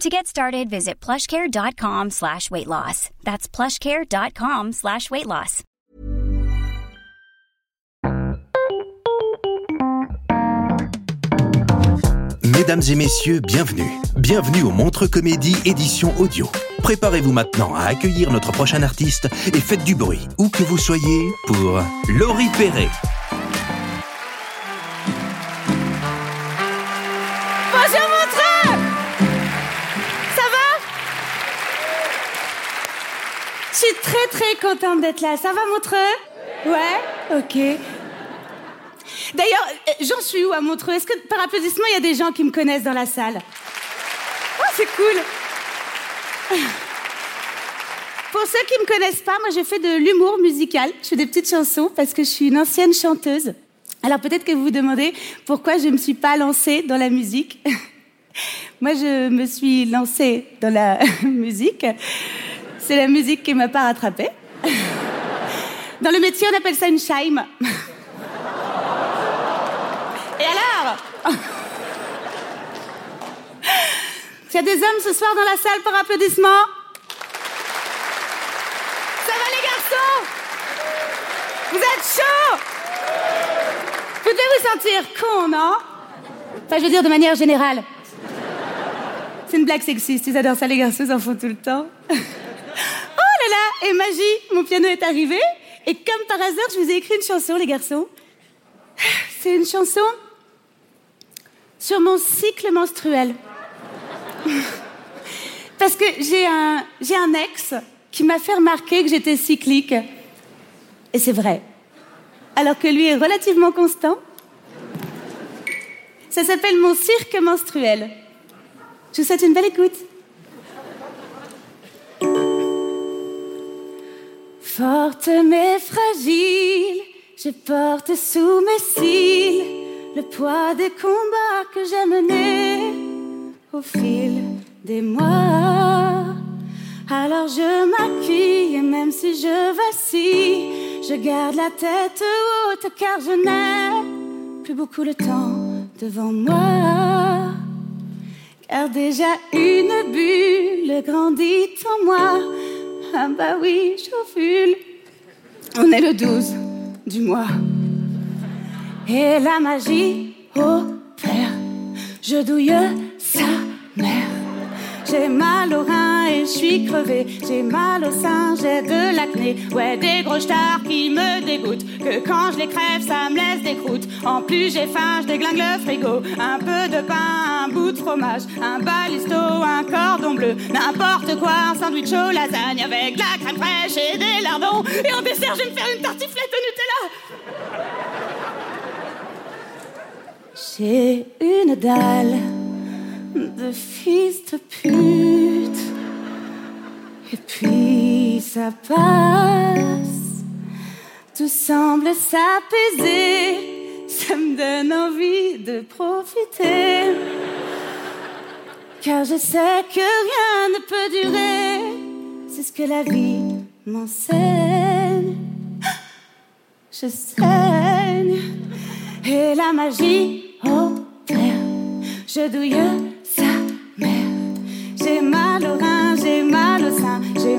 To get started, visit plushcare.com slash weight loss. That's plushcare.com slash weight loss. Mesdames et messieurs, bienvenue. Bienvenue au Montre Comédie édition audio. Préparez-vous maintenant à accueillir notre prochain artiste et faites du bruit, où que vous soyez, pour Laurie Perret. Très très contente d'être là. Ça va Montreux? Ouais? Ok. D'ailleurs, euh, j'en suis où à Montreux? Est-ce que par applaudissement, il y a des gens qui me connaissent dans la salle? Oh, c'est cool Pour ceux qui me connaissent pas, moi j'ai fait de l'humour musical. Je fais des petites chansons parce que je suis une ancienne chanteuse. Alors peut-être que vous vous demandez pourquoi je ne me suis pas lancée dans la musique. Moi, je me suis lancée dans la musique. C'est la musique qui m'a pas rattrapée. Dans le métier, on appelle ça une chime. Et alors S'il y a des hommes ce soir dans la salle par applaudissement Ça va les garçons Vous êtes chauds Vous devez vous sentir con, non Enfin, je veux dire de manière générale. C'est une blague sexiste, ils adorent ça, les garçons, ils en font tout le temps. Là, et magie, mon piano est arrivé, et comme par hasard, je vous ai écrit une chanson, les garçons. C'est une chanson sur mon cycle menstruel. Parce que j'ai un, j'ai un ex qui m'a fait remarquer que j'étais cyclique. Et c'est vrai. Alors que lui est relativement constant. Ça s'appelle mon cirque menstruel. Je vous souhaite une belle écoute. Forte mais fragile, je porte sous mes cils le poids des combats que j'ai menés au fil des mois. Alors je maquille, et même si je vacille, je garde la tête haute car je n'ai plus beaucoup de temps devant moi. Car déjà une bulle grandit en moi. Ah bah oui, j'ovule. On est le 12 du mois. Et la magie opère. Je douille sa mère. J'ai mal au rein et je suis crevée. J'ai mal au sein, j'ai de l'acné. Ouais, des gros stars qui me dégoûtent. Que quand je les crève, ça me laisse des croûtes. En plus, j'ai faim, je déglingue le frigo. Un peu de pain, un bout de fromage, un balisto, un cordon bleu. N'importe quoi, un sandwich au lasagne avec de la crème fraîche et des lardons. Et en dessert, je vais me faire une tartiflette au Nutella. J'ai une dalle de fils de pute. Et puis ça passe, tout semble s'apaiser. Ça me donne envie de profiter. Car je sais que rien ne peut durer. C'est ce que la vie m'enseigne. Je saigne. Et la magie opère. Je douille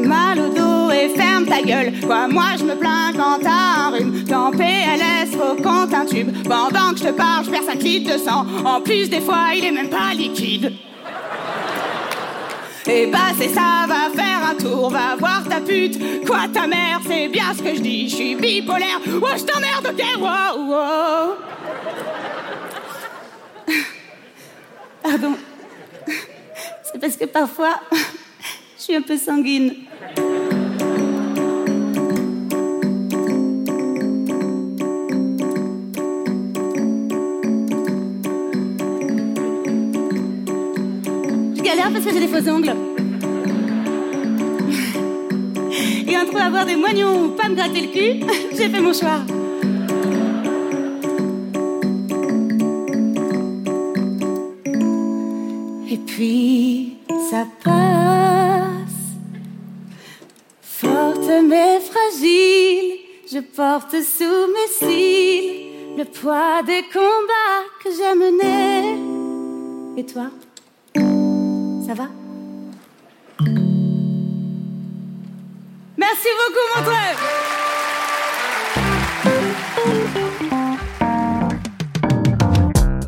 mal au dos et ferme ta gueule. Quoi, moi je me plains quand t'as un rhume. Qu'en PLS, faut qu'on un tube. Pendant que je te parle, je perds 5 litres de sang. En plus, des fois, il est même pas liquide. Et bah c'est ça, va faire un tour, va voir ta pute. Quoi ta mère, c'est bien ce que je dis, je suis bipolaire. Oh, je t'emmerde, ok, wow, wow. Pardon. C'est parce que parfois, suis un peu sanguine. Je galère parce que j'ai des faux ongles. Et entre avoir des moignons ou pas me gratter le cul, j'ai fait mon choix. Et puis ça passe, forte mais fragile, je porte sous mes cils le poids des combats que j'ai menés. Et toi, ça va? Merci beaucoup, Montreux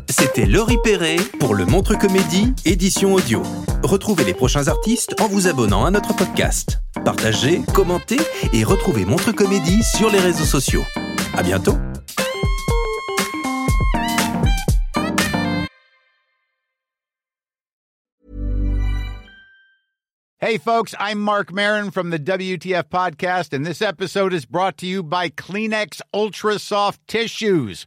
C'était Laurie Perret pour le Montre Comédie, édition audio. Retrouvez les prochains artistes en vous abonnant à notre podcast. Partagez, commentez et retrouvez Montre Comédie sur les réseaux sociaux. À bientôt! Hey, folks, I'm Mark Marin from the WTF Podcast, and this episode is brought to you by Kleenex Ultra Soft Tissues,